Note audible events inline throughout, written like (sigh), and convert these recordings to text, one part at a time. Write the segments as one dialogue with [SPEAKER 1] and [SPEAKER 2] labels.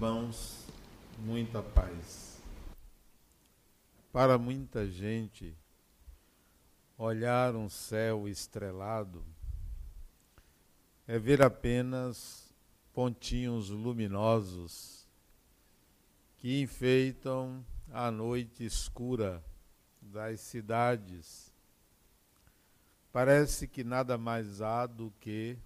[SPEAKER 1] Irmãos, muita paz. Para muita gente, olhar um céu estrelado é ver apenas pontinhos luminosos que enfeitam a noite escura das cidades. Parece que nada mais há do que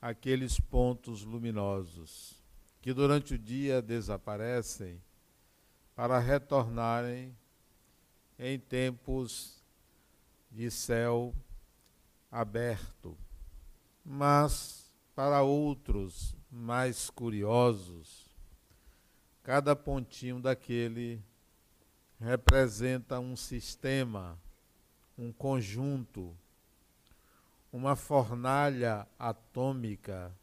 [SPEAKER 1] aqueles pontos luminosos que durante o dia desaparecem para retornarem em tempos de céu aberto. Mas para outros mais curiosos, cada pontinho daquele representa um sistema, um conjunto, uma fornalha atômica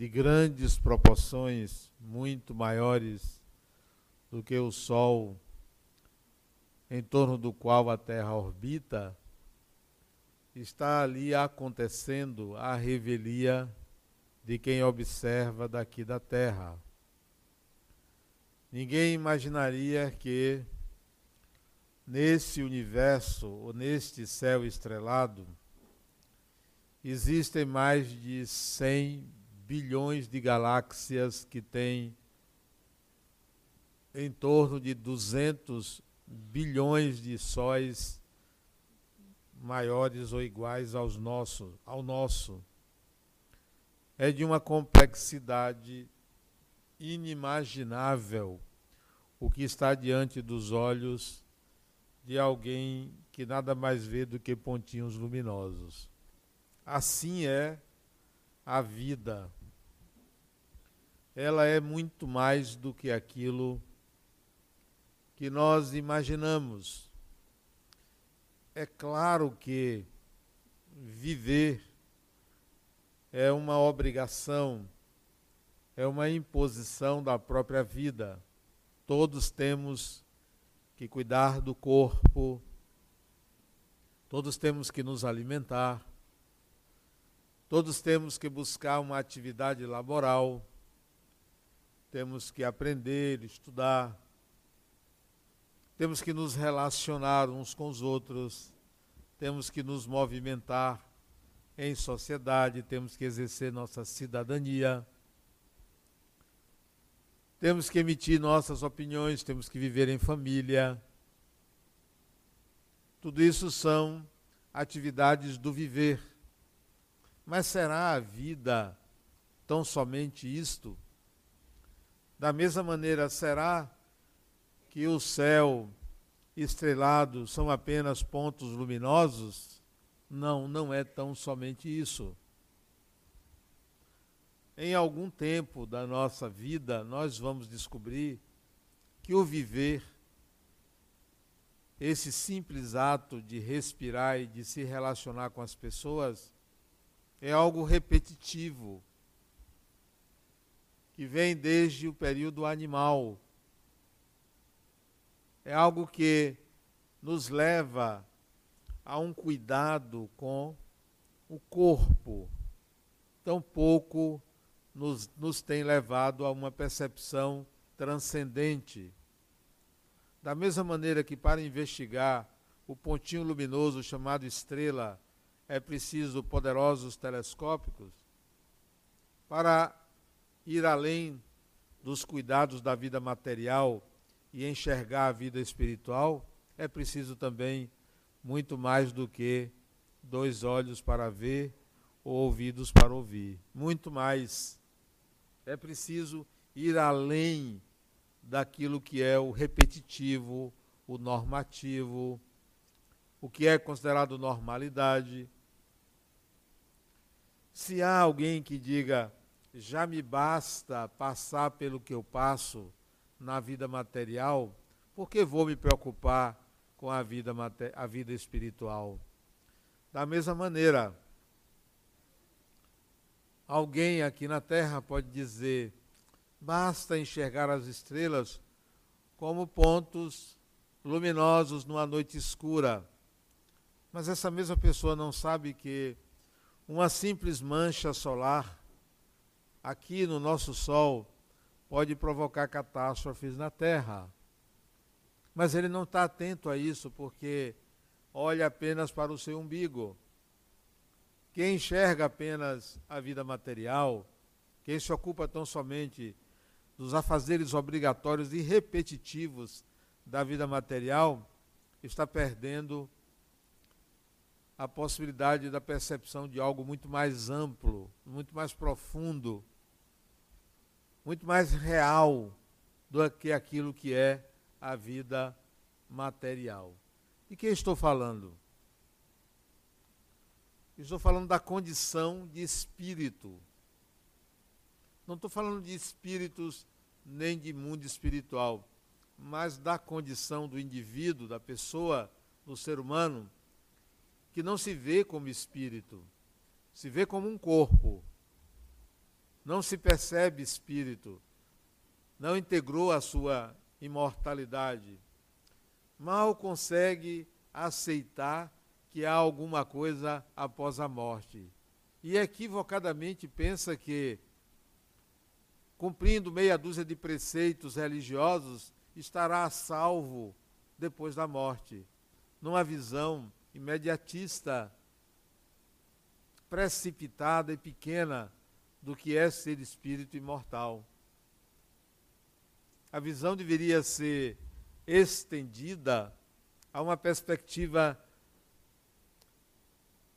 [SPEAKER 1] de grandes proporções, muito maiores do que o Sol, em torno do qual a Terra orbita, está ali acontecendo a revelia de quem observa daqui da Terra. Ninguém imaginaria que nesse universo, ou neste céu estrelado, existem mais de 100 bilhões de galáxias que tem em torno de 200 bilhões de sóis maiores ou iguais aos nossos, ao nosso. É de uma complexidade inimaginável o que está diante dos olhos de alguém que nada mais vê do que pontinhos luminosos. Assim é a vida ela é muito mais do que aquilo que nós imaginamos. É claro que viver é uma obrigação, é uma imposição da própria vida. Todos temos que cuidar do corpo, todos temos que nos alimentar, todos temos que buscar uma atividade laboral temos que aprender, estudar, temos que nos relacionar uns com os outros, temos que nos movimentar em sociedade, temos que exercer nossa cidadania, temos que emitir nossas opiniões, temos que viver em família. Tudo isso são atividades do viver. Mas será a vida tão somente isto? Da mesma maneira, será que o céu estrelado são apenas pontos luminosos? Não, não é tão somente isso. Em algum tempo da nossa vida, nós vamos descobrir que o viver, esse simples ato de respirar e de se relacionar com as pessoas, é algo repetitivo que vem desde o período animal. É algo que nos leva a um cuidado com o corpo. Tão pouco nos, nos tem levado a uma percepção transcendente. Da mesma maneira que para investigar o pontinho luminoso chamado estrela é preciso poderosos telescópicos, para ir além dos cuidados da vida material e enxergar a vida espiritual, é preciso também muito mais do que dois olhos para ver ou ouvidos para ouvir. Muito mais. É preciso ir além daquilo que é o repetitivo, o normativo, o que é considerado normalidade. Se há alguém que diga, já me basta passar pelo que eu passo na vida material, por que vou me preocupar com a vida, a vida espiritual? Da mesma maneira, alguém aqui na Terra pode dizer: basta enxergar as estrelas como pontos luminosos numa noite escura. Mas essa mesma pessoa não sabe que uma simples mancha solar aqui no nosso Sol pode provocar catástrofes na Terra. Mas ele não está atento a isso porque olha apenas para o seu umbigo. Quem enxerga apenas a vida material, quem se ocupa tão somente dos afazeres obrigatórios e repetitivos da vida material, está perdendo a possibilidade da percepção de algo muito mais amplo, muito mais profundo, muito mais real do que aquilo que é a vida material. De quem estou falando? Estou falando da condição de espírito. Não estou falando de espíritos nem de mundo espiritual, mas da condição do indivíduo, da pessoa, do ser humano que não se vê como espírito, se vê como um corpo, não se percebe espírito, não integrou a sua imortalidade, mal consegue aceitar que há alguma coisa após a morte. E equivocadamente pensa que, cumprindo meia dúzia de preceitos religiosos, estará a salvo depois da morte. Numa visão imediatista, precipitada e pequena do que é ser espírito imortal. A visão deveria ser estendida a uma perspectiva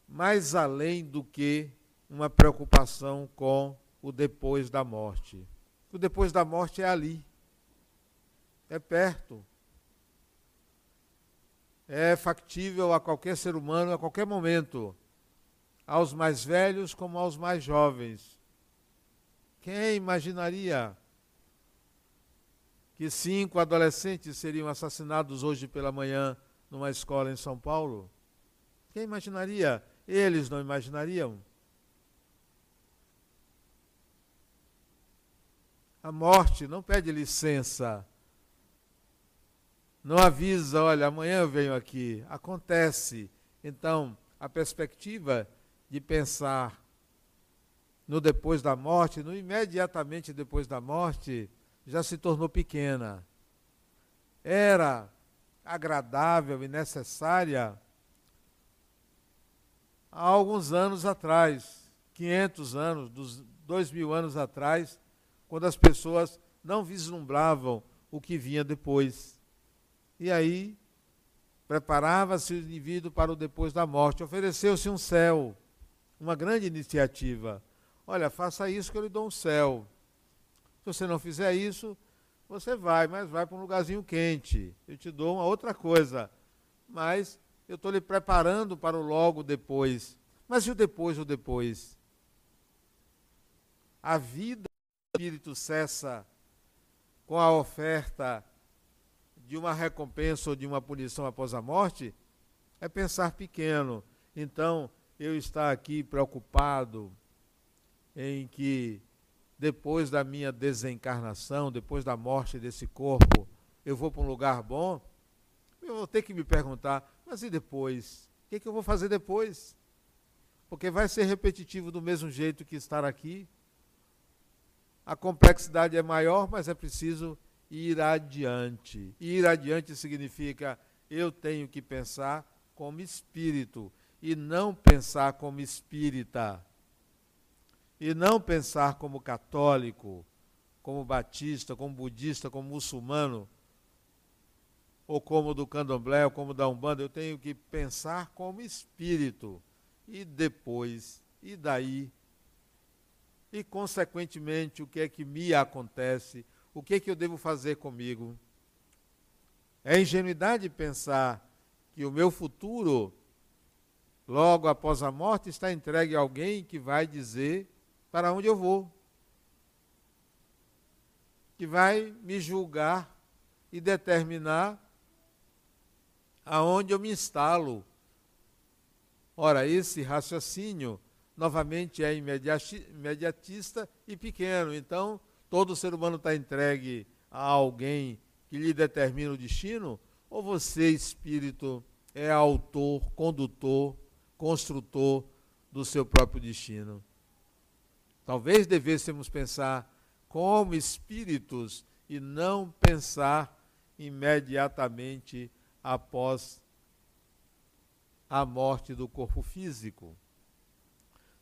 [SPEAKER 1] mais além do que uma preocupação com o depois da morte. O depois da morte é ali, é perto, é factível a qualquer ser humano a qualquer momento, aos mais velhos como aos mais jovens. Quem imaginaria que cinco adolescentes seriam assassinados hoje pela manhã numa escola em São Paulo? Quem imaginaria? Eles não imaginariam. A morte não pede licença não avisa, olha, amanhã eu venho aqui. Acontece. Então, a perspectiva de pensar no depois da morte, no imediatamente depois da morte, já se tornou pequena. Era agradável e necessária há alguns anos atrás, 500 anos, dos dois mil anos atrás, quando as pessoas não vislumbravam o que vinha depois. E aí preparava-se o indivíduo para o depois da morte. Ofereceu-se um céu, uma grande iniciativa. Olha, faça isso que eu lhe dou um céu. Se você não fizer isso, você vai, mas vai para um lugarzinho quente. Eu te dou uma outra coisa. Mas eu estou lhe preparando para o logo depois. Mas e o depois, o depois? A vida do Espírito cessa com a oferta de uma recompensa ou de uma punição após a morte é pensar pequeno. Então, eu estar aqui preocupado em que depois da minha desencarnação, depois da morte desse corpo, eu vou para um lugar bom, eu vou ter que me perguntar, mas e depois? O que, é que eu vou fazer depois? Porque vai ser repetitivo do mesmo jeito que estar aqui. A complexidade é maior, mas é preciso ir adiante. Ir adiante significa eu tenho que pensar como espírito e não pensar como espírita. E não pensar como católico, como batista, como budista, como muçulmano, ou como do candomblé, ou como da Umbanda. Eu tenho que pensar como espírito. E depois, e daí? E, consequentemente, o que é que me acontece? o que, é que eu devo fazer comigo? É ingenuidade pensar que o meu futuro, logo após a morte, está entregue a alguém que vai dizer para onde eu vou, que vai me julgar e determinar aonde eu me instalo. Ora, esse raciocínio, novamente, é imediatista e pequeno. Então, todo ser humano está entregue a alguém que lhe determina o destino? Ou você, espírito, é autor, condutor, construtor do seu próprio destino? Talvez devêssemos pensar como espíritos e não pensar imediatamente após a morte do corpo físico.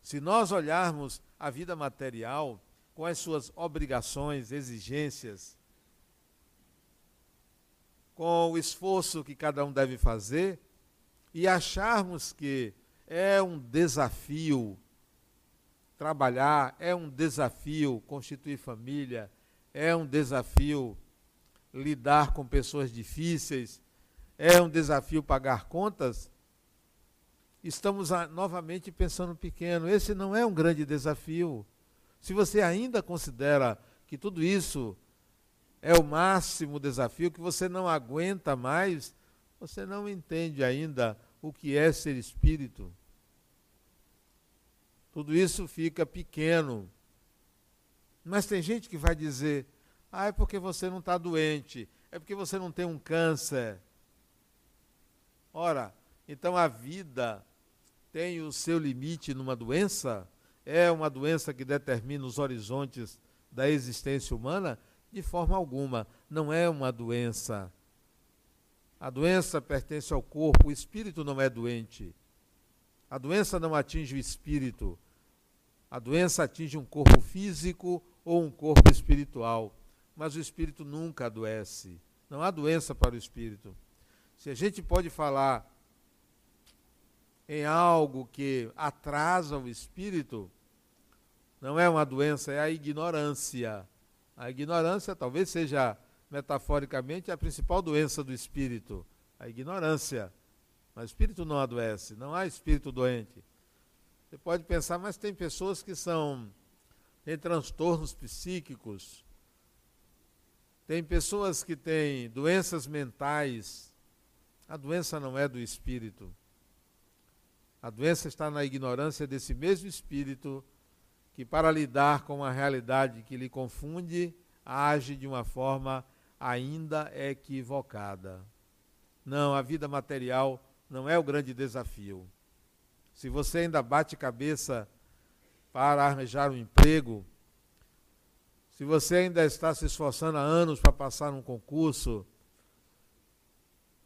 [SPEAKER 1] Se nós olharmos a vida material com as suas obrigações, exigências, com o esforço que cada um deve fazer e acharmos que é um desafio trabalhar, é um desafio constituir família, é um desafio lidar com pessoas difíceis, é um desafio pagar contas, estamos a, novamente pensando pequeno. Esse não é um grande desafio. Se você ainda considera que tudo isso é o máximo desafio, que você não aguenta mais, você não entende ainda o que é ser espírito. Tudo isso fica pequeno. Mas tem gente que vai dizer: ah, é porque você não está doente, é porque você não tem um câncer. Ora, então a vida tem o seu limite numa doença? É uma doença que determina os horizontes da existência humana? De forma alguma, não é uma doença. A doença pertence ao corpo, o espírito não é doente. A doença não atinge o espírito. A doença atinge um corpo físico ou um corpo espiritual. Mas o espírito nunca adoece. Não há doença para o espírito. Se a gente pode falar em algo que atrasa o espírito, não é uma doença, é a ignorância. A ignorância talvez seja, metaforicamente, a principal doença do espírito. A ignorância. Mas o espírito não adoece, não há espírito doente. Você pode pensar, mas tem pessoas que são têm transtornos psíquicos, tem pessoas que têm doenças mentais. A doença não é do espírito. A doença está na ignorância desse mesmo espírito que, para lidar com uma realidade que lhe confunde, age de uma forma ainda equivocada. Não, a vida material não é o grande desafio. Se você ainda bate cabeça para arranjar um emprego, se você ainda está se esforçando há anos para passar um concurso,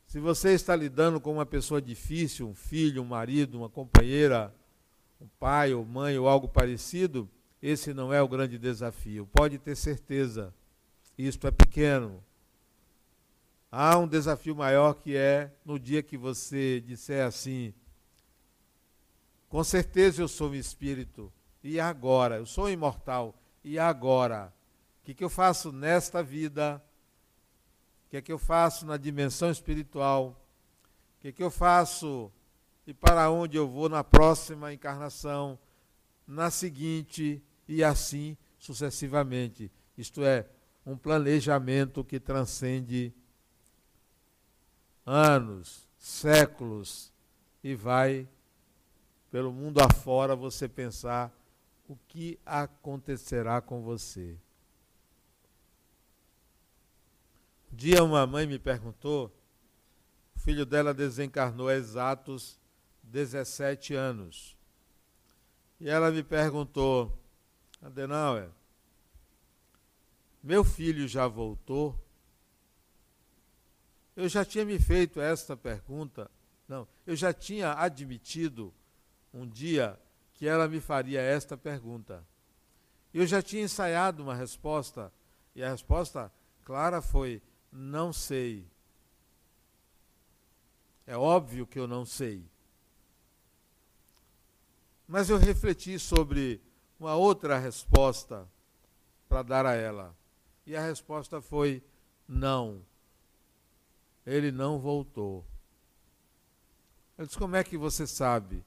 [SPEAKER 1] se você está lidando com uma pessoa difícil, um filho, um marido, uma companheira, um pai ou mãe ou algo parecido, esse não é o grande desafio. Pode ter certeza, isto é pequeno. Há um desafio maior que é no dia que você disser assim: com certeza eu sou um espírito, e agora? Eu sou imortal, e agora? O que, que eu faço nesta vida? O que é que eu faço na dimensão espiritual? O que é que eu faço e para onde eu vou na próxima encarnação, na seguinte e assim sucessivamente? Isto é, um planejamento que transcende anos, séculos e vai pelo mundo afora você pensar o que acontecerá com você. Um dia uma mãe me perguntou, o filho dela desencarnou exatos 17 anos. E ela me perguntou, Adenauer, meu filho já voltou? Eu já tinha me feito esta pergunta, não, eu já tinha admitido um dia que ela me faria esta pergunta. Eu já tinha ensaiado uma resposta, e a resposta clara foi: não sei. É óbvio que eu não sei. Mas eu refleti sobre uma outra resposta para dar a ela. E a resposta foi: não. Ele não voltou. Eu disse: como é que você sabe?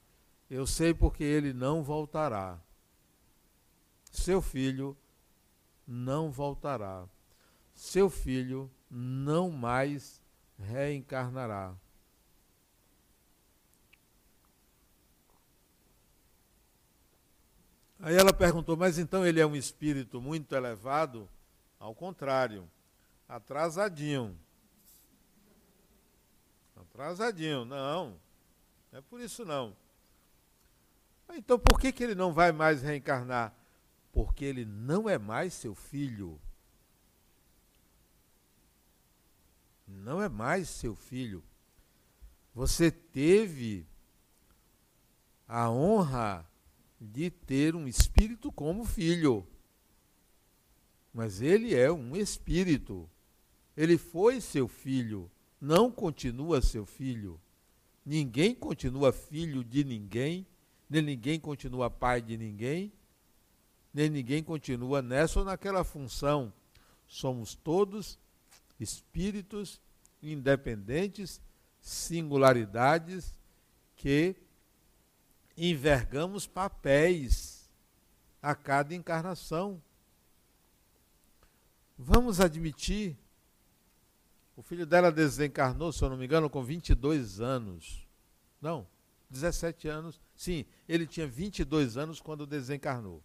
[SPEAKER 1] Eu sei porque ele não voltará. Seu filho não voltará. Seu filho não mais reencarnará. Aí ela perguntou, mas então ele é um espírito muito elevado? Ao contrário, atrasadinho. Atrasadinho, não. Não é por isso não. Então por que, que ele não vai mais reencarnar? porque ele não é mais seu filho. Não é mais seu filho. Você teve a honra de ter um espírito como filho. Mas ele é um espírito. Ele foi seu filho, não continua seu filho. Ninguém continua filho de ninguém, nem ninguém continua pai de ninguém, nem ninguém continua nessa ou naquela função. Somos todos espíritos independentes, singularidades que envergamos papéis a cada encarnação. Vamos admitir, o filho dela desencarnou, se eu não me engano, com 22 anos. Não, 17 anos. Sim, ele tinha 22 anos quando desencarnou.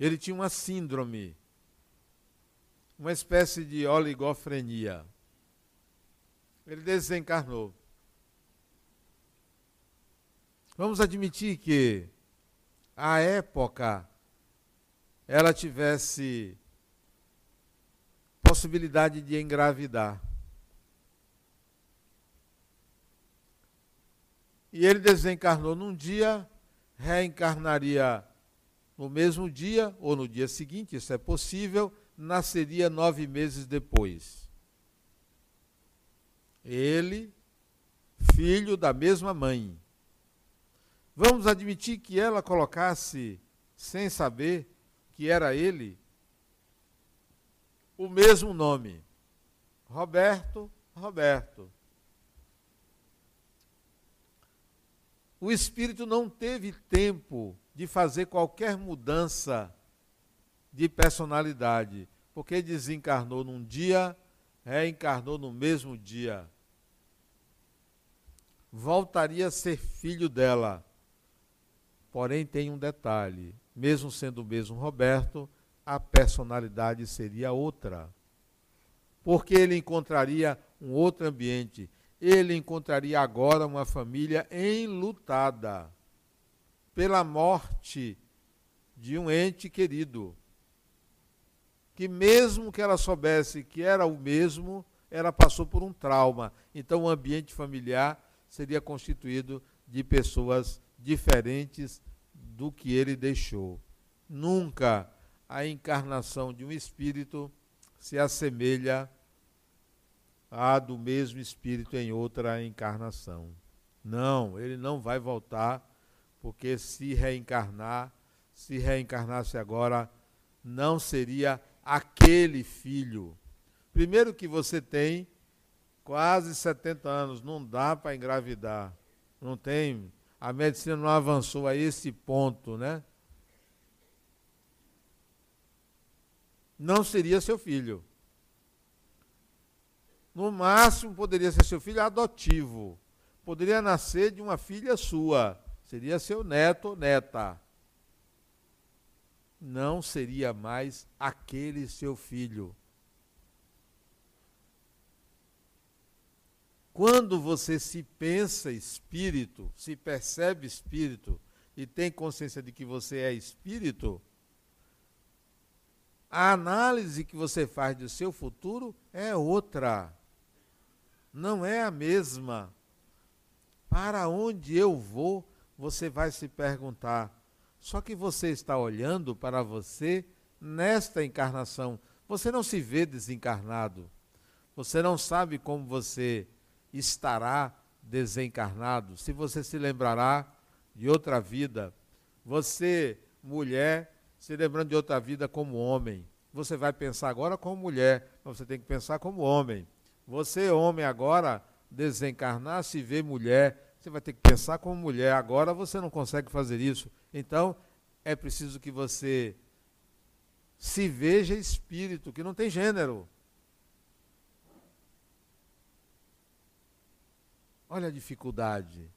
[SPEAKER 1] Ele tinha uma síndrome, uma espécie de oligofrenia. Ele desencarnou. Vamos admitir que a época ela tivesse possibilidade de engravidar. E ele desencarnou num dia, reencarnaria no mesmo dia ou no dia seguinte, isso é possível, nasceria nove meses depois. Ele, filho da mesma mãe. Vamos admitir que ela colocasse, sem saber que era ele, o mesmo nome. Roberto, Roberto. O espírito não teve tempo de fazer qualquer mudança de personalidade, porque desencarnou num dia, reencarnou no mesmo dia. Voltaria a ser filho dela Porém, tem um detalhe: mesmo sendo o mesmo Roberto, a personalidade seria outra. Porque ele encontraria um outro ambiente. Ele encontraria agora uma família enlutada pela morte de um ente querido. Que, mesmo que ela soubesse que era o mesmo, ela passou por um trauma. Então, o ambiente familiar seria constituído de pessoas diferentes do que ele deixou. Nunca a encarnação de um espírito se assemelha à do mesmo espírito em outra encarnação. Não, ele não vai voltar, porque se reencarnar, se reencarnasse agora, não seria aquele filho. Primeiro que você tem quase 70 anos, não dá para engravidar. Não tem a medicina não avançou a esse ponto, né? Não seria seu filho. No máximo poderia ser seu filho adotivo. Poderia nascer de uma filha sua. Seria seu neto ou neta. Não seria mais aquele seu filho. Quando você se pensa espírito, se percebe espírito e tem consciência de que você é espírito, a análise que você faz do seu futuro é outra. Não é a mesma. Para onde eu vou, você vai se perguntar. Só que você está olhando para você nesta encarnação. Você não se vê desencarnado. Você não sabe como você estará desencarnado, se você se lembrará de outra vida. Você, mulher, se lembrando de outra vida como homem. Você vai pensar agora como mulher, mas você tem que pensar como homem. Você, homem, agora desencarnar, se vê mulher, você vai ter que pensar como mulher. Agora você não consegue fazer isso. Então, é preciso que você se veja espírito, que não tem gênero. Olha a dificuldade.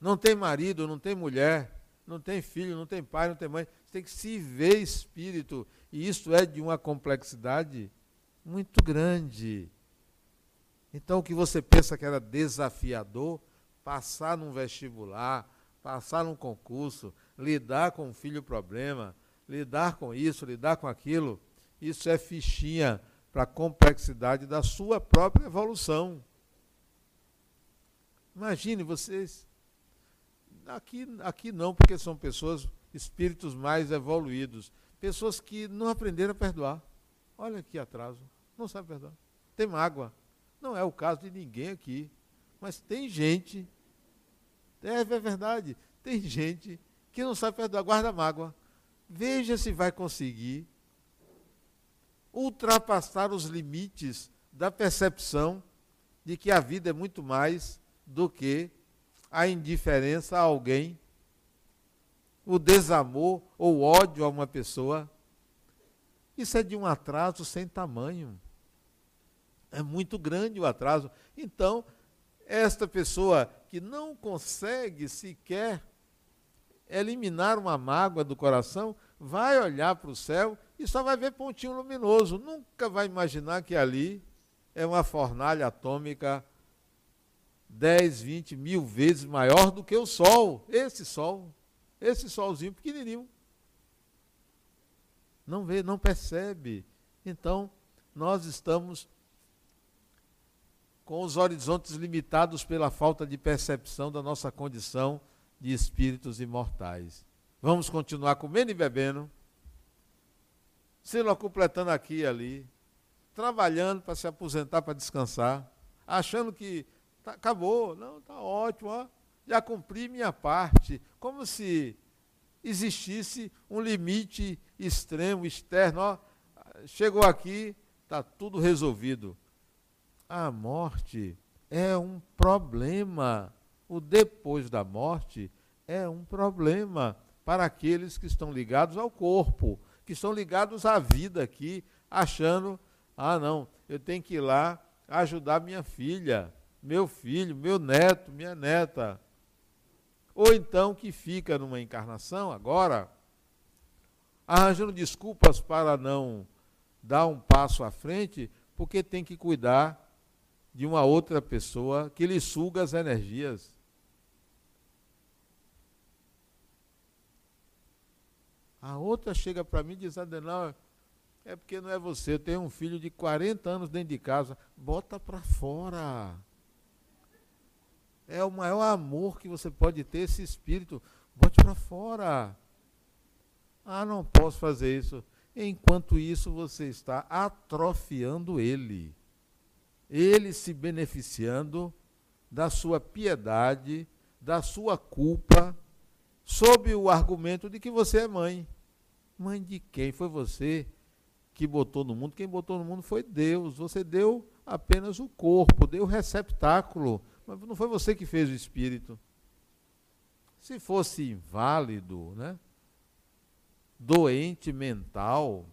[SPEAKER 1] Não tem marido, não tem mulher, não tem filho, não tem pai, não tem mãe. Você tem que se ver espírito. E isso é de uma complexidade muito grande. Então, o que você pensa que era desafiador, passar num vestibular, passar num concurso, lidar com o filho problema, lidar com isso, lidar com aquilo, isso é fichinha para a complexidade da sua própria evolução. Imagine vocês. Aqui, aqui não, porque são pessoas, espíritos mais evoluídos. Pessoas que não aprenderam a perdoar. Olha que atraso. Não sabe perdoar. Tem mágoa. Não é o caso de ninguém aqui. Mas tem gente. É, é verdade. Tem gente que não sabe perdoar. Guarda mágoa. Veja se vai conseguir ultrapassar os limites da percepção de que a vida é muito mais do que a indiferença a alguém, o desamor ou ódio a uma pessoa. Isso é de um atraso sem tamanho. É muito grande o atraso. Então, esta pessoa que não consegue sequer eliminar uma mágoa do coração, vai olhar para o céu e só vai ver pontinho luminoso. Nunca vai imaginar que ali é uma fornalha atômica 10, 20 mil vezes maior do que o Sol. Esse Sol, esse Solzinho pequenininho. Não vê, não percebe. Então, nós estamos com os horizontes limitados pela falta de percepção da nossa condição de espíritos imortais. Vamos continuar comendo e bebendo, se completando aqui e ali, trabalhando para se aposentar, para descansar, achando que tá, acabou, não, está ótimo, ó, já cumpri minha parte, como se existisse um limite extremo, externo, ó, chegou aqui, está tudo resolvido. A morte é um problema. O depois da morte é um problema para aqueles que estão ligados ao corpo, que estão ligados à vida aqui, achando, ah não, eu tenho que ir lá ajudar minha filha, meu filho, meu neto, minha neta. Ou então que fica numa encarnação agora, arranjando desculpas para não dar um passo à frente, porque tem que cuidar de uma outra pessoa que lhe suga as energias. A outra chega para mim e diz, Adenal, é porque não é você, eu tenho um filho de 40 anos dentro de casa. Bota para fora. É o maior amor que você pode ter, esse espírito. Bote para fora. Ah, não posso fazer isso. Enquanto isso, você está atrofiando ele. Ele se beneficiando da sua piedade, da sua culpa, sob o argumento de que você é mãe. Mãe de quem? Foi você que botou no mundo. Quem botou no mundo foi Deus. Você deu apenas o corpo, deu o receptáculo. Mas não foi você que fez o espírito. Se fosse inválido, né? doente mental,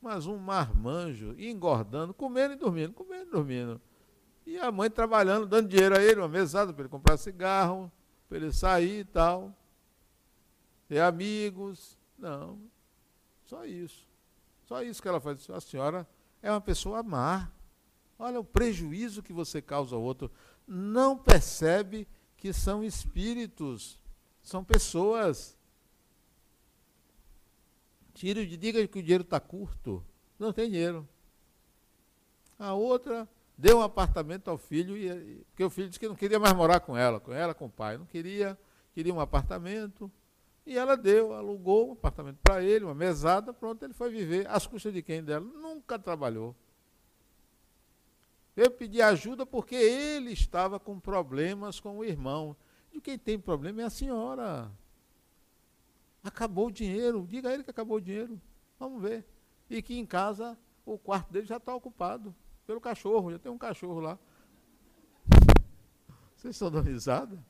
[SPEAKER 1] mas um marmanjo, engordando, comendo e dormindo, comendo e dormindo. E a mãe trabalhando, dando dinheiro a ele, uma mesada para ele comprar cigarro, para ele sair e tal ter amigos. Não. Só isso. Só isso que ela faz. A senhora é uma pessoa má. Olha o prejuízo que você causa ao outro. Não percebe que são espíritos, são pessoas. Tire, diga que o dinheiro está curto. Não tem dinheiro. A outra deu um apartamento ao filho, e, porque o filho disse que não queria mais morar com ela, com ela, com o pai. Não queria, queria um apartamento. E ela deu, alugou um apartamento para ele, uma mesada, pronto, ele foi viver. Às custas de quem dela? Nunca trabalhou. Eu pedi ajuda porque ele estava com problemas com o irmão. E quem tem problema é a senhora. Acabou o dinheiro. Diga a ele que acabou o dinheiro. Vamos ver. E que em casa o quarto dele já está ocupado pelo cachorro. Já tem um cachorro lá. Vocês estão dando risada?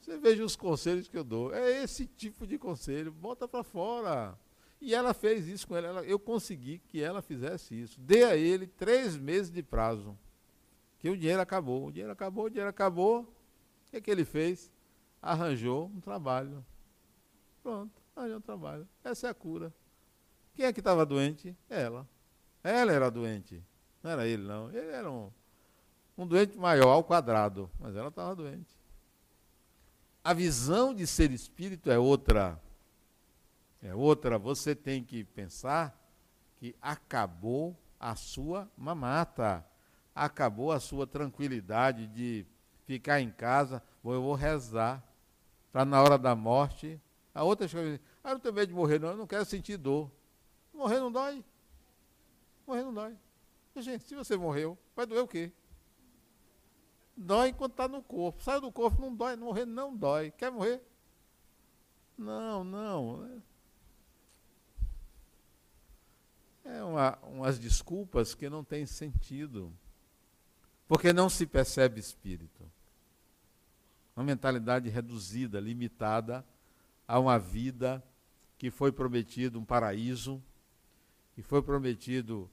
[SPEAKER 1] Você veja os conselhos que eu dou. É esse tipo de conselho. Bota para fora. E ela fez isso com ela. Eu consegui que ela fizesse isso. Dê a ele três meses de prazo. Que o dinheiro acabou. O dinheiro acabou, o dinheiro acabou. O que, é que ele fez? Arranjou um trabalho. Pronto, arranjou um trabalho. Essa é a cura. Quem é que estava doente? Ela. Ela era doente. Não era ele, não. Ele era um, um doente maior ao quadrado. Mas ela estava doente. a visão de ser espírito é outra. É outra. Você tem que pensar que acabou a sua mamata, acabou a sua tranquilidade de ficar em casa, eu vou rezar, para na hora da morte. A outra coisa, ah, não tenho medo de morrer, não, eu não quero sentir dor. Morrer não dói. Morrer não dói. Gente, se você morreu, vai doer o quê? Dói enquanto está no corpo. Sai do corpo, não dói. Morrer não dói. Quer morrer? Não, não. É uma, umas desculpas que não têm sentido. Porque não se percebe espírito. Uma mentalidade reduzida, limitada a uma vida que foi prometido um paraíso, que foi prometido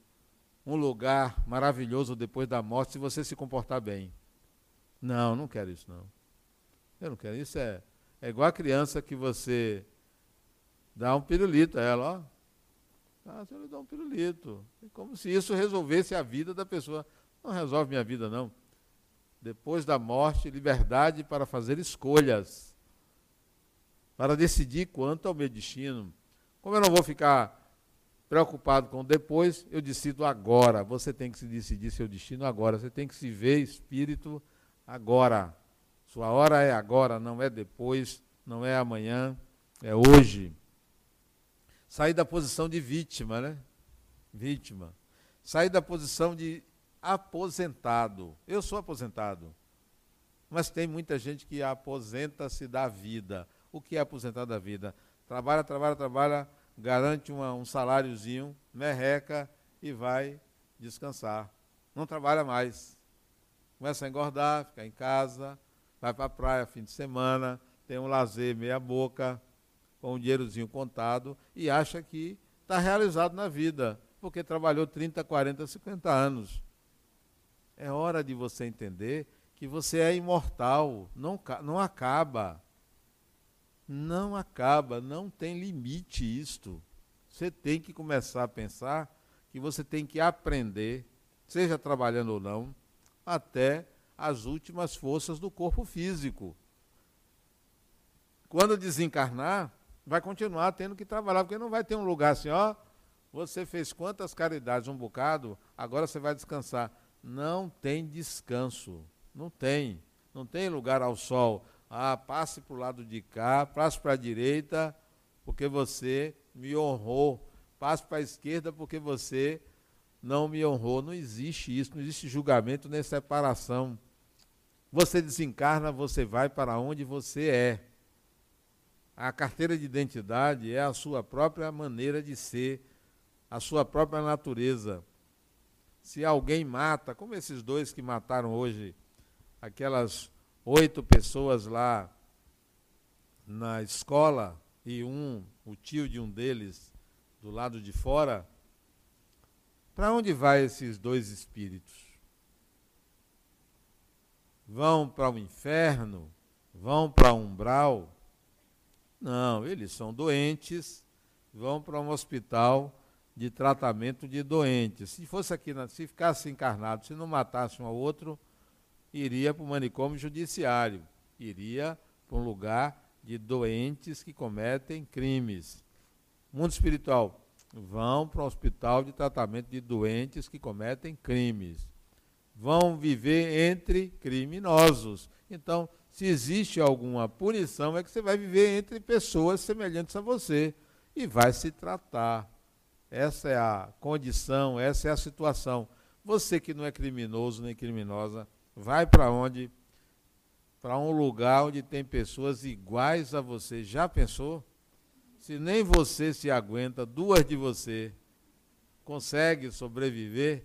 [SPEAKER 1] um lugar maravilhoso depois da morte, se você se comportar bem. Não, não quero isso não. Eu não quero. Isso é, é igual a criança que você dá um pirulito a ela, ó. Ah, você lhe dá um pirulito. É como se isso resolvesse a vida da pessoa. Não resolve minha vida, não. Depois da morte, liberdade para fazer escolhas. Para decidir quanto ao meu destino. Como eu não vou ficar preocupado com depois, eu decido agora. Você tem que se decidir seu destino agora. Você tem que se ver espírito agora. Sua hora é agora, não é depois, não é amanhã, é hoje. Sair da posição de vítima, né? Vítima. Sair da posição de aposentado. Eu sou aposentado. Mas tem muita gente que aposenta-se da vida. O que é aposentado da vida? Trabalha, trabalha, trabalha, garante uma, um saláriozinho, merreca e vai descansar. Não trabalha mais começa a engordar, fica em casa, vai para a praia fim de semana, tem um lazer meia boca, com um dinheirozinho contado e acha que está realizado na vida, porque trabalhou 30, 40, 50 anos. É hora de você entender que você é imortal, não, não acaba. Não acaba, não tem limite isto. Você tem que começar a pensar que você tem que aprender, seja trabalhando ou não, até as últimas forças do corpo físico. Quando desencarnar, vai continuar tendo que trabalhar, porque não vai ter um lugar assim, ó, você fez quantas caridades, um bocado, agora você vai descansar. Não tem descanso, não tem. Não tem lugar ao sol. Ah, passe para o lado de cá, passe para a direita, porque você me honrou. Passe para a esquerda, porque você não me honrou. Não existe isso, não existe julgamento nem separação. Você desencarna, você vai para onde você é. A carteira de identidade é a sua própria maneira de ser, a sua própria natureza. Se alguém mata, como esses dois que mataram hoje aquelas oito pessoas lá na escola e um, o tio de um deles, do lado de fora, para onde vai esses dois espíritos? Vão para o inferno? Vão para o umbral? Não, eles são doentes, vão para um hospital de tratamento de doentes. Se fosse aqui, se ficasse encarnado, se não matasse um ao outro, iria para o manicômio judiciário, iria para um lugar de doentes que cometem crimes. Mundo espiritual, vão para o hospital de tratamento de doentes que cometem crimes. Vão viver entre criminosos. Então, se existe alguma punição, é que você vai viver entre pessoas semelhantes a você e vai se tratar. Essa é a condição, essa é a situação. Você que não é criminoso nem criminosa, vai para onde? Para um lugar onde tem pessoas iguais a você. Já pensou? Se nem você se aguenta, duas de você consegue sobreviver,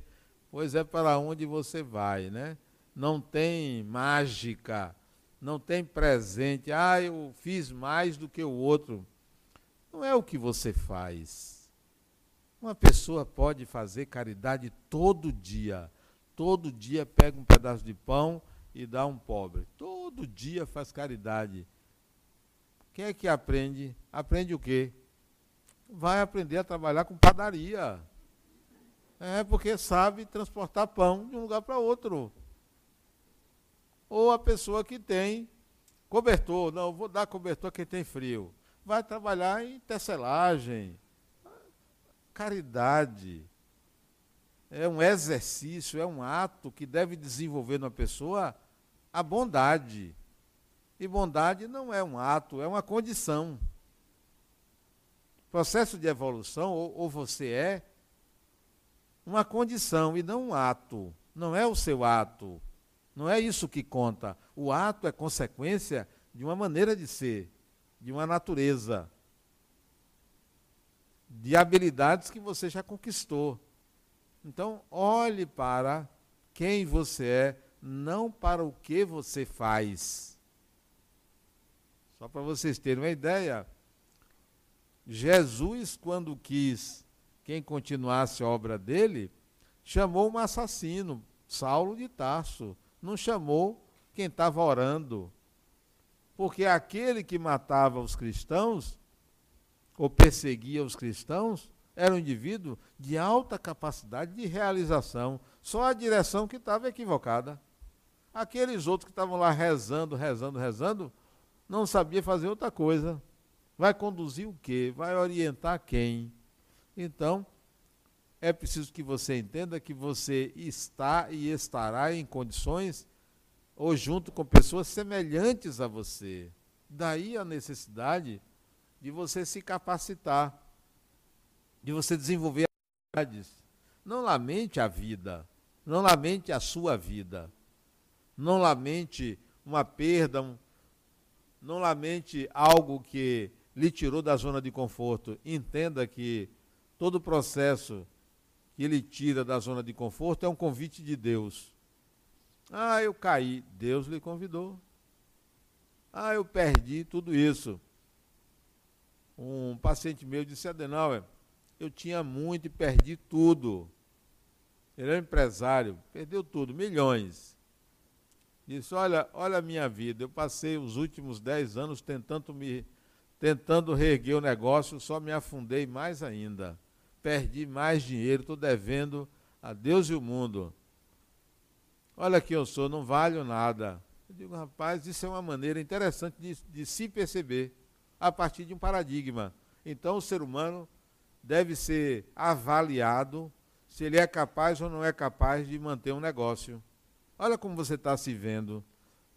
[SPEAKER 1] pois é para onde você vai, né? Não tem mágica, não tem presente. Ah, eu fiz mais do que o outro. Não é o que você faz. Uma pessoa pode fazer caridade todo dia. Todo dia pega um pedaço de pão e dá um pobre. Todo dia faz caridade. Quem é que aprende? Aprende o quê? Vai aprender a trabalhar com padaria. É porque sabe transportar pão de um lugar para outro. Ou a pessoa que tem Cobertor, não, vou dar cobertor a quem tem frio. Vai trabalhar em tecelagem. Caridade. É um exercício, é um ato que deve desenvolver na pessoa a bondade. E bondade não é um ato, é uma condição. Processo de evolução, ou, ou você é uma condição e não um ato. Não é o seu ato. Não é isso que conta. O ato é consequência de uma maneira de ser, de uma natureza, de habilidades que você já conquistou. Então, olhe para quem você é, não para o que você faz. Só para vocês terem uma ideia, Jesus, quando quis quem continuasse a obra dele, chamou um assassino, Saulo de Tarso. Não chamou quem estava orando. Porque aquele que matava os cristãos, ou perseguia os cristãos, era um indivíduo de alta capacidade de realização. Só a direção que estava equivocada. Aqueles outros que estavam lá rezando, rezando, rezando, não sabia fazer outra coisa. Vai conduzir o quê? Vai orientar quem? Então, é preciso que você entenda que você está e estará em condições ou junto com pessoas semelhantes a você. Daí a necessidade de você se capacitar, de você desenvolver habilidades. Não lamente a vida, não lamente a sua vida, não lamente uma perda, não lamente algo que lhe tirou da zona de conforto. Entenda que todo o processo ele tira da zona de conforto é um convite de Deus. Ah, eu caí. Deus lhe convidou. Ah, eu perdi tudo isso. Um paciente meu disse, Adenauer, eu tinha muito e perdi tudo. Ele era empresário, perdeu tudo, milhões. Disse, olha, olha a minha vida, eu passei os últimos dez anos tentando me tentando reerguer o negócio, só me afundei mais ainda. Perdi mais dinheiro, estou devendo a Deus e o mundo. Olha quem eu sou, não valho nada. Eu digo, rapaz, isso é uma maneira interessante de, de se perceber a partir de um paradigma. Então, o ser humano deve ser avaliado se ele é capaz ou não é capaz de manter um negócio. Olha como você está se vendo.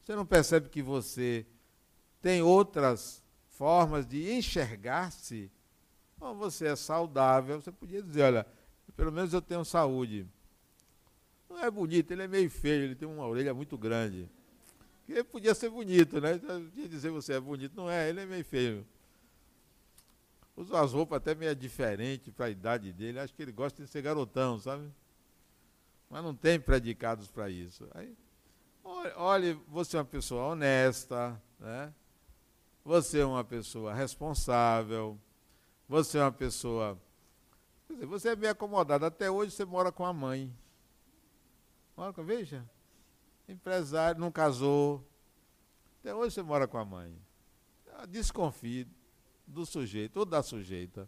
[SPEAKER 1] Você não percebe que você tem outras formas de enxergar-se. Você é saudável, você podia dizer, olha, pelo menos eu tenho saúde. Não é bonito, ele é meio feio, ele tem uma orelha muito grande. Ele podia ser bonito, né? Podia dizer você é bonito, não é, ele é meio feio. Usa as roupas até meio diferentes para a idade dele, acho que ele gosta de ser garotão, sabe? Mas não tem predicados para isso. Aí, olhe, você é uma pessoa honesta, né? Você é uma pessoa responsável. Você é uma pessoa. Dizer, você é bem acomodado. Até hoje você mora com a mãe. Mora com, veja. Empresário, não casou. Até hoje você mora com a mãe. Desconfie do sujeito ou da sujeita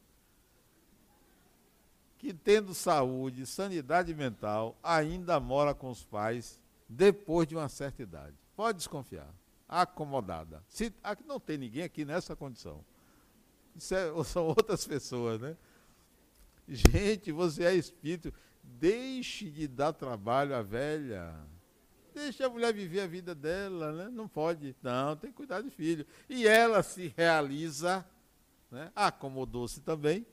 [SPEAKER 1] que tendo saúde, sanidade mental, ainda mora com os pais depois de uma certa idade. Pode desconfiar acomodada. Se, não tem ninguém aqui nessa condição. É, (laughs) são outras pessoas, né? Gente, você é espírito. Deixe de dar trabalho à velha. Deixe a mulher viver a vida dela, né? Não pode. Não, tem que cuidar de filho. E ela se realiza, né? acomodou-se também,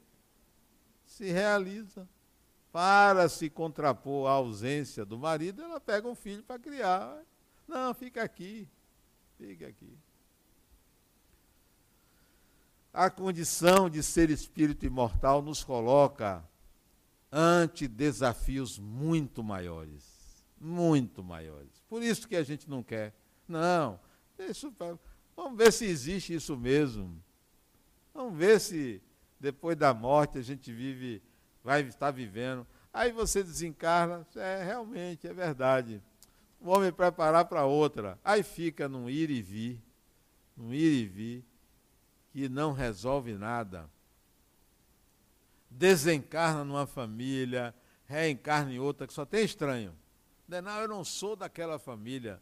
[SPEAKER 1] se realiza. Para se contrapor à ausência do marido, ela pega um filho para criar. Não, fica aqui. Fique aqui. A condição de ser espírito imortal nos coloca ante desafios muito maiores. Muito maiores. Por isso que a gente não quer. Não, isso, vamos ver se existe isso mesmo. Vamos ver se depois da morte a gente vive, vai estar vivendo. Aí você desencarna, é realmente, é verdade. Vou me preparar para outra. Aí fica num ir e vir, num ir e vir, que não resolve nada. Desencarna numa família, reencarna em outra, que só tem estranho. Não, eu não sou daquela família.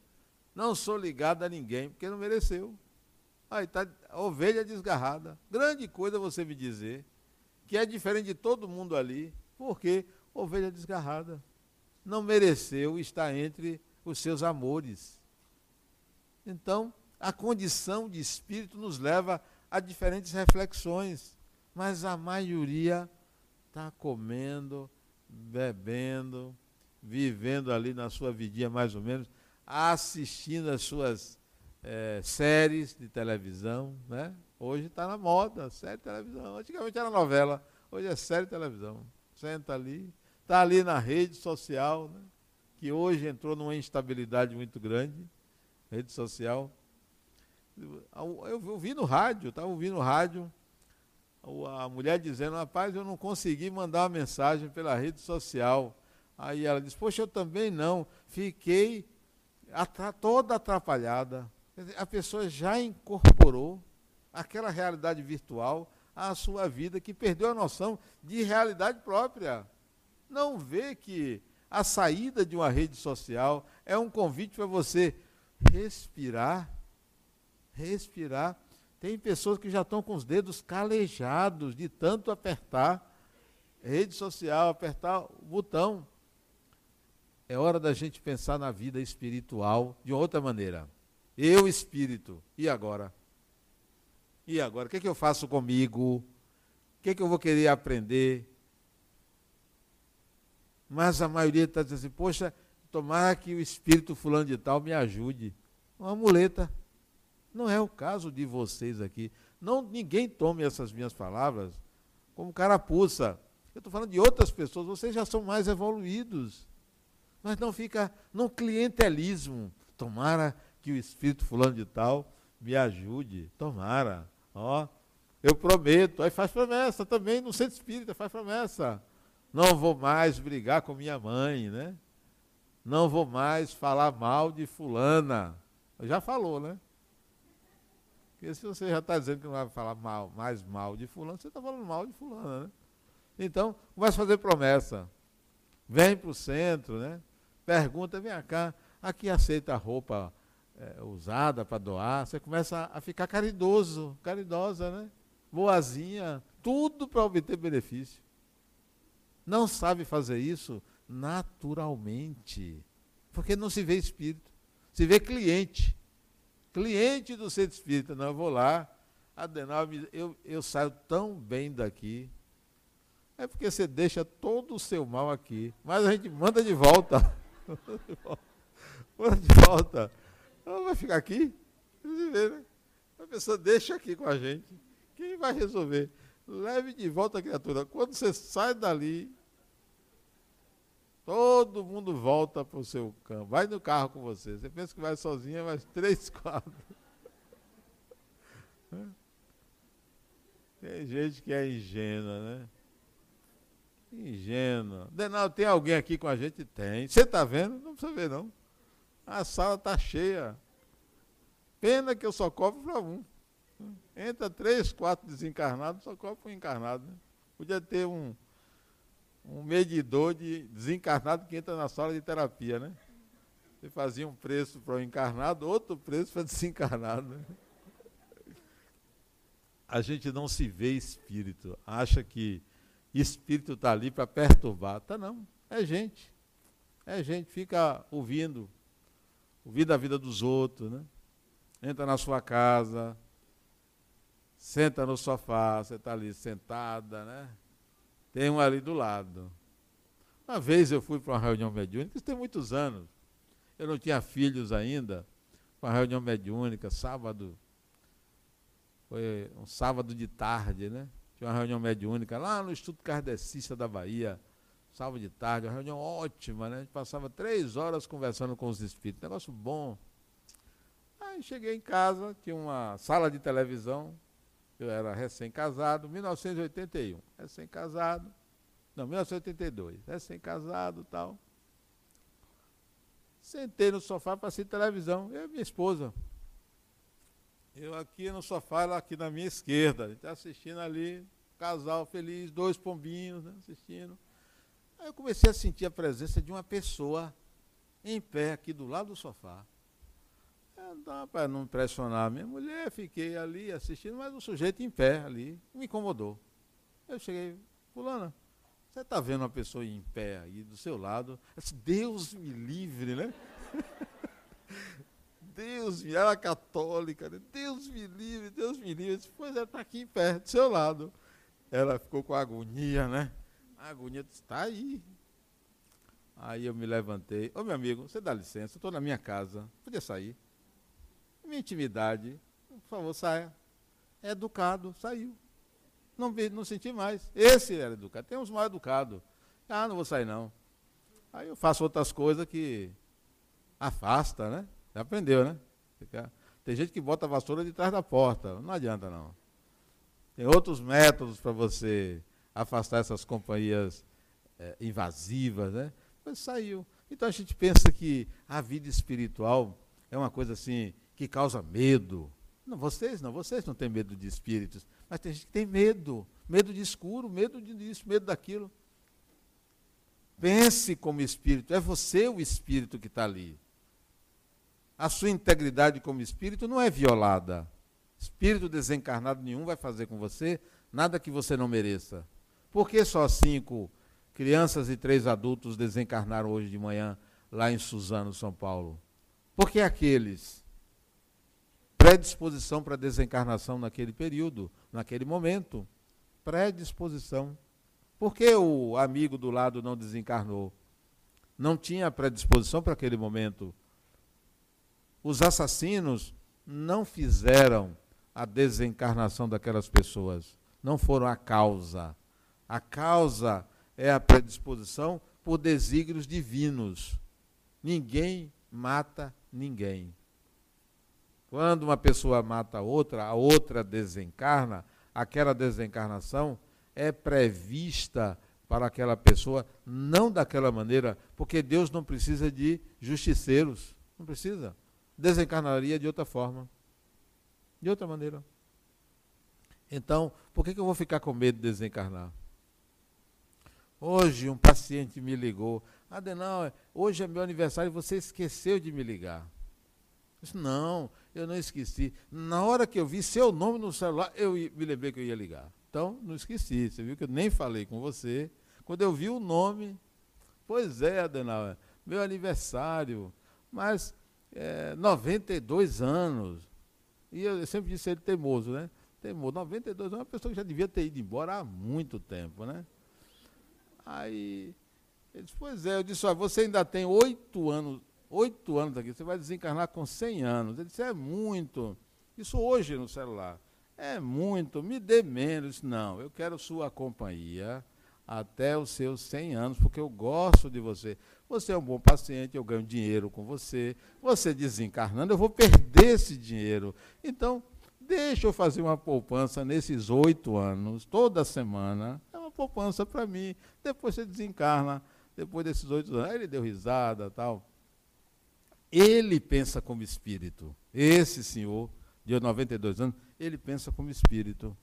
[SPEAKER 1] Não sou ligado a ninguém, porque não mereceu. Aí está ovelha desgarrada. Grande coisa você me dizer que é diferente de todo mundo ali, porque ovelha desgarrada não mereceu estar entre os seus amores. Então, a condição de espírito nos leva a diferentes reflexões, mas a maioria está comendo, bebendo, vivendo ali na sua vidinha mais ou menos, assistindo as suas é, séries de televisão, né? Hoje está na moda, série de televisão. Antigamente era novela, hoje é série de televisão. Senta ali, está ali na rede social, né? que hoje entrou numa instabilidade muito grande, rede social. Eu ouvi no rádio, estava ouvindo no rádio, a mulher dizendo, rapaz, eu não consegui mandar uma mensagem pela rede social. Aí ela disse, poxa, eu também não, fiquei toda atrapalhada. A pessoa já incorporou aquela realidade virtual à sua vida, que perdeu a noção de realidade própria. Não vê que a saída de uma rede social é um convite para você respirar, respirar. Tem pessoas que já estão com os dedos calejados de tanto apertar rede social, apertar o botão. É hora da gente pensar na vida espiritual de outra maneira. Eu, espírito, e agora? E agora? O que, é que eu faço comigo? O que, é que eu vou querer aprender? Mas a maioria está dizendo assim, poxa, tomara que o espírito fulano de tal me ajude. Uma muleta. Não é o caso de vocês aqui. Não, ninguém tome essas minhas palavras como carapuça. Eu estou falando de outras pessoas, vocês já são mais evoluídos. Mas não fica no clientelismo. Tomara que o espírito fulano de tal me ajude. Tomara. Ó, eu prometo. Aí faz promessa também no centro espírita, faz promessa. Não vou mais brigar com minha mãe, né? Não vou mais falar mal de fulana. Já falou, né? Porque se você já está dizendo que não vai falar mal, mais mal de fulano, você está falando mal de fulana, né? Então, começa a fazer promessa. Vem para o centro, né? Pergunta, vem cá, aqui aceita roupa é, usada para doar. Você começa a ficar caridoso, caridosa, né? Boazinha, tudo para obter benefício não sabe fazer isso naturalmente. Porque não se vê espírito, se vê cliente. Cliente do centro espírita. Não, eu vou lá, Adenal, eu, eu saio tão bem daqui. É porque você deixa todo o seu mal aqui. Mas a gente manda de volta. (laughs) manda de volta. Ela vai ficar aqui? Né? A pessoa deixa aqui com a gente. Quem vai resolver? Leve de volta a criatura. Quando você sai dali, Todo mundo volta para o seu campo. Vai no carro com você. Você pensa que vai sozinha, mas (laughs) três, quatro. Tem gente que é ingênua, né? Ingênua. Denal, tem alguém aqui com a gente? Tem. Você está vendo? Não precisa ver, não. A sala está cheia. Pena que eu só cobro para um. Entra três, quatro desencarnados, só cobro para um encarnado. Né? Podia ter um, um medidor de desencarnado que entra na sala de terapia, né? Você fazia um preço para o encarnado, outro preço para o desencarnado. Né? A gente não se vê espírito, acha que espírito está ali para perturbar. Tá não, é gente. É gente, fica ouvindo, ouvindo a vida dos outros, né? Entra na sua casa, senta no sofá, você está ali sentada, né? Tem um ali do lado. Uma vez eu fui para uma reunião mediúnica, isso tem muitos anos. Eu não tinha filhos ainda. Uma reunião mediúnica, sábado. Foi um sábado de tarde, né? Tinha uma reunião mediúnica lá no Instituto Kardecista da Bahia. Sábado de tarde, uma reunião ótima, né? A gente passava três horas conversando com os espíritos. Negócio bom. Aí cheguei em casa, tinha uma sala de televisão, eu era recém-casado, 1981. Recém-casado. Não, 1982. Recém-casado tal. Sentei no sofá para assistir televisão. Eu e minha esposa. Eu aqui no sofá, ela aqui na minha esquerda. A gente está assistindo ali, casal feliz, dois pombinhos né, assistindo. Aí eu comecei a sentir a presença de uma pessoa em pé aqui do lado do sofá. Então, para não pressionar minha mulher, fiquei ali assistindo, mas o sujeito em pé ali me incomodou. Eu cheguei, fulana, você está vendo uma pessoa em pé aí do seu lado? Disse, Deus me livre, né? (laughs) Deus me era católica, né? Deus me livre, Deus me livre. Disse, pois ela está aqui em pé, do seu lado. Ela ficou com agonia, né? A agonia está aí. Aí eu me levantei. Ô meu amigo, você dá licença, estou na minha casa, podia sair minha intimidade, por favor, saia. É educado, saiu. Não, não senti mais. Esse era educado. Tem uns mal educados. Ah, não vou sair não. Aí eu faço outras coisas que afasta, né? Já aprendeu, né? Tem gente que bota a vassoura de trás da porta. Não adianta não. Tem outros métodos para você afastar essas companhias é, invasivas, né? Mas saiu. Então a gente pensa que a vida espiritual é uma coisa assim que causa medo. Não, vocês não, vocês não têm medo de espíritos, mas tem gente que tem medo, medo de escuro, medo disso, medo daquilo. Pense como espírito, é você o espírito que está ali. A sua integridade como espírito não é violada. Espírito desencarnado nenhum vai fazer com você nada que você não mereça. Por que só cinco crianças e três adultos desencarnaram hoje de manhã lá em Suzano, São Paulo? Porque aqueles predisposição para desencarnação naquele período, naquele momento. Predisposição. Por que o amigo do lado não desencarnou? Não tinha predisposição para aquele momento. Os assassinos não fizeram a desencarnação daquelas pessoas. Não foram a causa. A causa é a predisposição por desígnios divinos. Ninguém mata ninguém. Quando uma pessoa mata outra, a outra desencarna, aquela desencarnação é prevista para aquela pessoa, não daquela maneira, porque Deus não precisa de justiceiros, não precisa. Desencarnaria de outra forma, de outra maneira. Então, por que, que eu vou ficar com medo de desencarnar? Hoje um paciente me ligou, Adenal, hoje é meu aniversário e você esqueceu de me ligar. Disse, não, eu não esqueci. Na hora que eu vi seu nome no celular, eu me lembrei que eu ia ligar. Então, não esqueci. Você viu que eu nem falei com você. Quando eu vi o nome, pois é, Adenauer, meu aniversário, mas é, 92 anos. E eu, eu sempre disse ele teimoso, né? Teimoso. 92 anos, é uma pessoa que já devia ter ido embora há muito tempo, né? Aí, ele disse, pois é, eu disse, ó, você ainda tem oito anos, oito anos aqui, você vai desencarnar com 100 anos. Ele disse, é muito. Isso hoje no celular. É muito, me dê menos. Não, eu quero sua companhia até os seus 100 anos, porque eu gosto de você. Você é um bom paciente, eu ganho dinheiro com você. Você desencarnando, eu vou perder esse dinheiro. Então, deixa eu fazer uma poupança nesses oito anos, toda semana. É uma poupança para mim. Depois você desencarna, depois desses oito anos. Aí ele deu risada tal. Ele pensa como espírito. Esse senhor, de 92 anos, ele pensa como espírito.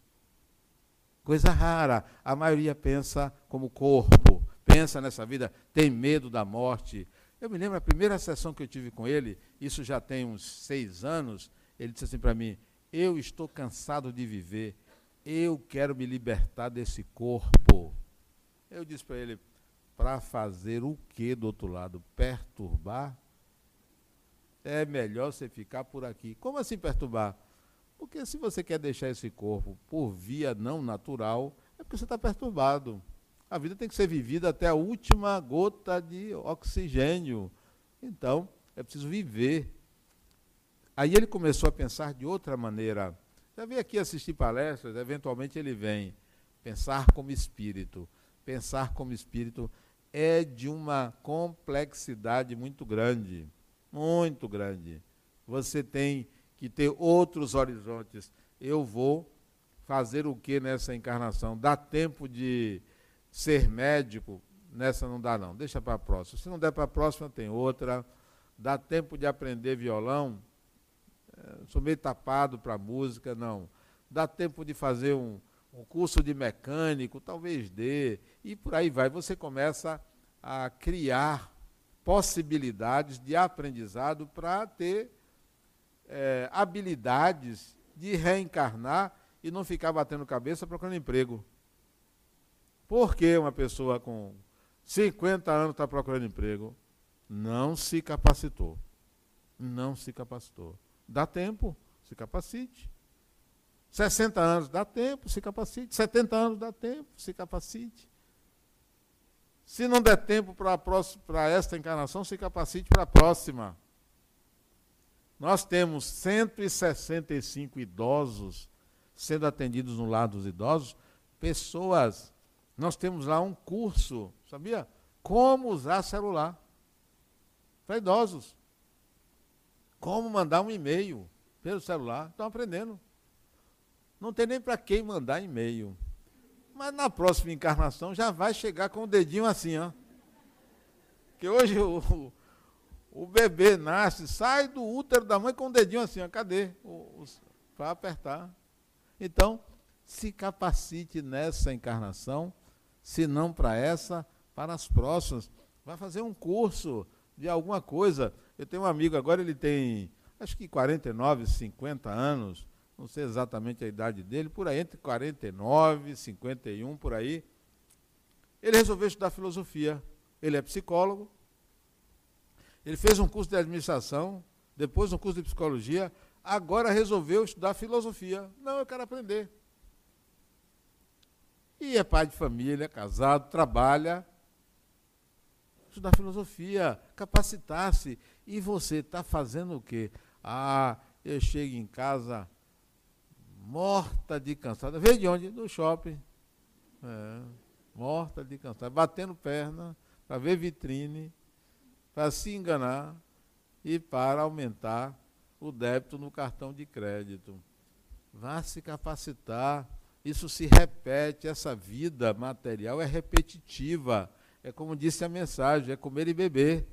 [SPEAKER 1] Coisa rara. A maioria pensa como corpo, pensa nessa vida, tem medo da morte. Eu me lembro a primeira sessão que eu tive com ele, isso já tem uns seis anos, ele disse assim para mim: Eu estou cansado de viver, eu quero me libertar desse corpo. Eu disse para ele: Para fazer o que do outro lado? Perturbar é melhor você ficar por aqui. Como assim perturbar? Porque se você quer deixar esse corpo por via não natural, é porque você está perturbado. A vida tem que ser vivida até a última gota de oxigênio. Então, é preciso viver. Aí ele começou a pensar de outra maneira. Já veio aqui assistir palestras, eventualmente ele vem. Pensar como espírito. Pensar como espírito é de uma complexidade muito grande muito grande. Você tem que ter outros horizontes. Eu vou fazer o que nessa encarnação? Dá tempo de ser médico? Nessa não dá, não. Deixa para a próxima. Se não der para a próxima, tem outra. Dá tempo de aprender violão? É, sou meio tapado para música, não. Dá tempo de fazer um, um curso de mecânico? Talvez dê. E por aí vai. Você começa a criar possibilidades de aprendizado para ter é, habilidades de reencarnar e não ficar batendo cabeça procurando emprego. Por que uma pessoa com 50 anos está procurando emprego? Não se capacitou. Não se capacitou. Dá tempo, se capacite. 60 anos, dá tempo, se capacite. 70 anos, dá tempo, se capacite. Se não der tempo para esta encarnação, se capacite para a próxima. Nós temos 165 idosos sendo atendidos no lado dos idosos, pessoas. Nós temos lá um curso, sabia? Como usar celular para idosos. Como mandar um e-mail pelo celular. Estão aprendendo. Não tem nem para quem mandar e-mail. Mas na próxima encarnação já vai chegar com o dedinho assim, ó. Que hoje o, o bebê nasce, sai do útero da mãe com o dedinho assim, ó. Cadê? Para apertar. Então, se capacite nessa encarnação, se não para essa, para as próximas. Vai fazer um curso de alguma coisa. Eu tenho um amigo agora, ele tem acho que 49, 50 anos, não sei exatamente a idade dele, por aí entre 49, 51, por aí. Ele resolveu estudar filosofia. Ele é psicólogo. Ele fez um curso de administração, depois um curso de psicologia, agora resolveu estudar filosofia. Não, eu quero aprender. E é pai de família, é casado, trabalha. Estudar filosofia, capacitar-se. E você está fazendo o quê? Ah, eu chego em casa morta de cansada. Veio de onde? Do shopping. É, morta de cansada. Batendo perna para ver vitrine, para se enganar e para aumentar o débito no cartão de crédito. Vá se capacitar. Isso se repete, essa vida material é repetitiva. É como disse a mensagem, é comer e beber.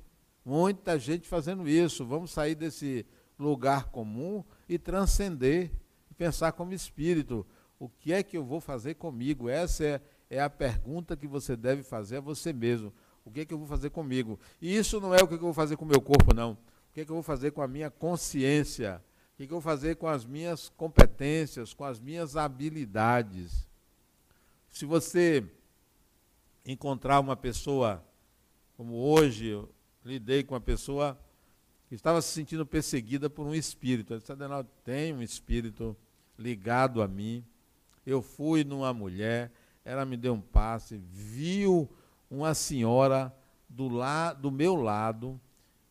[SPEAKER 1] Muita gente fazendo isso. Vamos sair desse lugar comum e transcender, pensar como espírito. O que é que eu vou fazer comigo? Essa é, é a pergunta que você deve fazer a você mesmo. O que é que eu vou fazer comigo? E isso não é o que eu vou fazer com o meu corpo, não. O que, é que eu vou fazer com a minha consciência? O que, é que eu vou fazer com as minhas competências, com as minhas habilidades? Se você encontrar uma pessoa, como hoje eu lidei com uma pessoa que estava se sentindo perseguida por um espírito. Ele disse, tem um espírito ligado a mim. Eu fui numa mulher, ela me deu um passe, viu uma senhora do, la, do meu lado,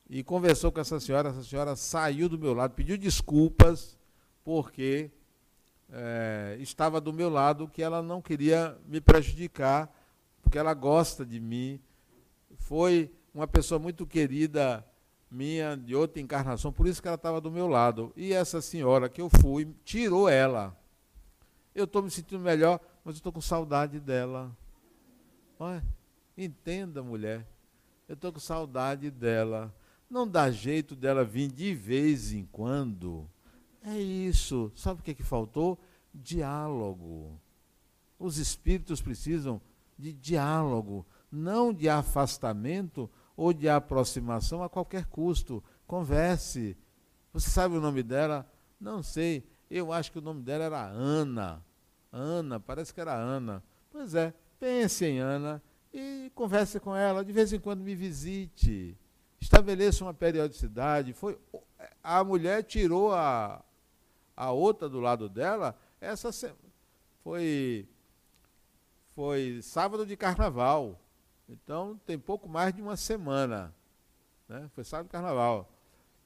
[SPEAKER 1] e conversou com essa senhora. Essa senhora saiu do meu lado, pediu desculpas, porque é, estava do meu lado, que ela não queria me prejudicar, porque ela gosta de mim. Foi uma pessoa muito querida minha, de outra encarnação, por isso que ela estava do meu lado. E essa senhora que eu fui, tirou ela. Eu estou me sentindo melhor, mas eu estou com saudade dela. Olha, entenda, mulher. Eu estou com saudade dela. Não dá jeito dela vir de vez em quando. É isso. Sabe o que, é que faltou? Diálogo. Os espíritos precisam de diálogo, não de afastamento ou de aproximação a qualquer custo. Converse. Você sabe o nome dela? Não sei. Eu acho que o nome dela era Ana. Ana, parece que era Ana. Pois é, pense em Ana e converse com ela. De vez em quando me visite estabeleça uma periodicidade. Foi, a mulher tirou a, a outra do lado dela, essa foi, foi sábado de carnaval. Então tem pouco mais de uma semana. Né? Foi sábado carnaval.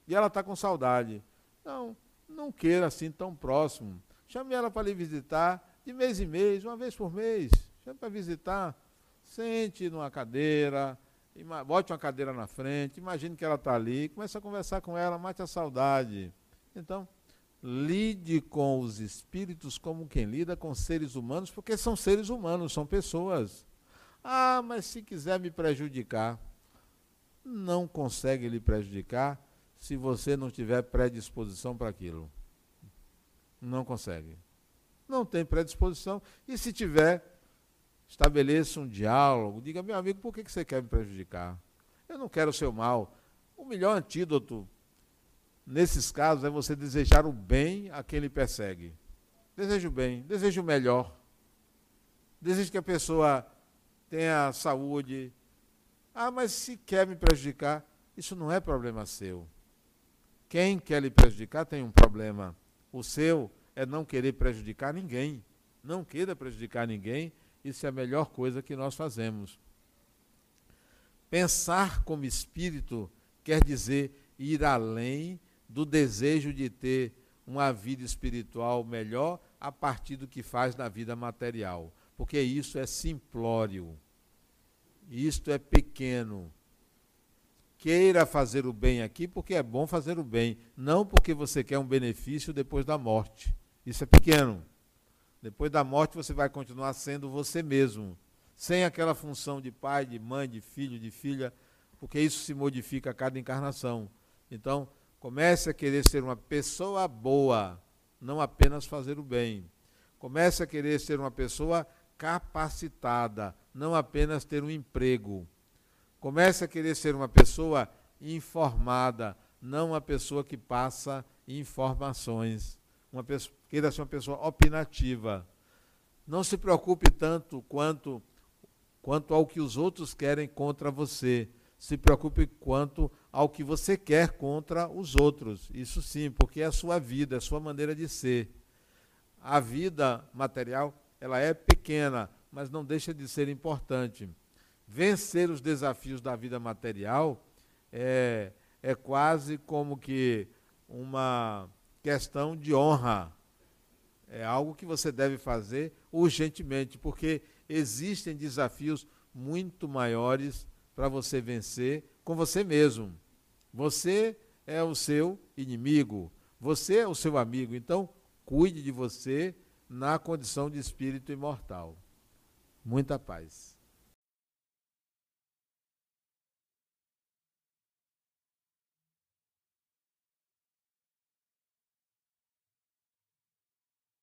[SPEAKER 1] E ela está com saudade. Não, não queira assim tão próximo. Chame ela para lhe visitar de mês em mês, uma vez por mês. Chame para visitar. Sente numa cadeira, bote uma cadeira na frente, imagine que ela está ali, comece a conversar com ela, mate a saudade. Então, lide com os espíritos como quem lida com seres humanos, porque são seres humanos, são pessoas. Ah, mas se quiser me prejudicar, não consegue lhe prejudicar se você não tiver predisposição para aquilo. Não consegue. Não tem predisposição. E se tiver, estabeleça um diálogo, diga, meu amigo, por que você quer me prejudicar? Eu não quero o seu mal. O melhor antídoto nesses casos, é você desejar o bem a quem lhe persegue. Desejo o bem, desejo o melhor. Desejo que a pessoa tenha saúde. Ah, mas se quer me prejudicar, isso não é problema seu. Quem quer lhe prejudicar tem um problema. O seu é não querer prejudicar ninguém. Não queira prejudicar ninguém. Isso é a melhor coisa que nós fazemos. Pensar como espírito quer dizer ir além do desejo de ter uma vida espiritual melhor a partir do que faz na vida material. Porque isso é simplório. Isto é pequeno. Queira fazer o bem aqui porque é bom fazer o bem, não porque você quer um benefício depois da morte. Isso é pequeno. Depois da morte você vai continuar sendo você mesmo, sem aquela função de pai, de mãe, de filho, de filha, porque isso se modifica a cada encarnação. Então, comece a querer ser uma pessoa boa, não apenas fazer o bem. Comece a querer ser uma pessoa capacitada, não apenas ter um emprego. Comece a querer ser uma pessoa informada, não uma pessoa que passa informações. Uma pessoa, queira ser uma pessoa opinativa. Não se preocupe tanto quanto, quanto ao que os outros querem contra você. Se preocupe quanto ao que você quer contra os outros. Isso sim, porque é a sua vida, é a sua maneira de ser. A vida material, ela é pequena, mas não deixa de ser importante vencer os desafios da vida material é, é quase como que uma questão de honra. É algo que você deve fazer urgentemente, porque existem desafios muito maiores para você vencer com você mesmo. Você é o seu inimigo, você é o seu amigo, então cuide de você na condição de espírito imortal. Muita paz.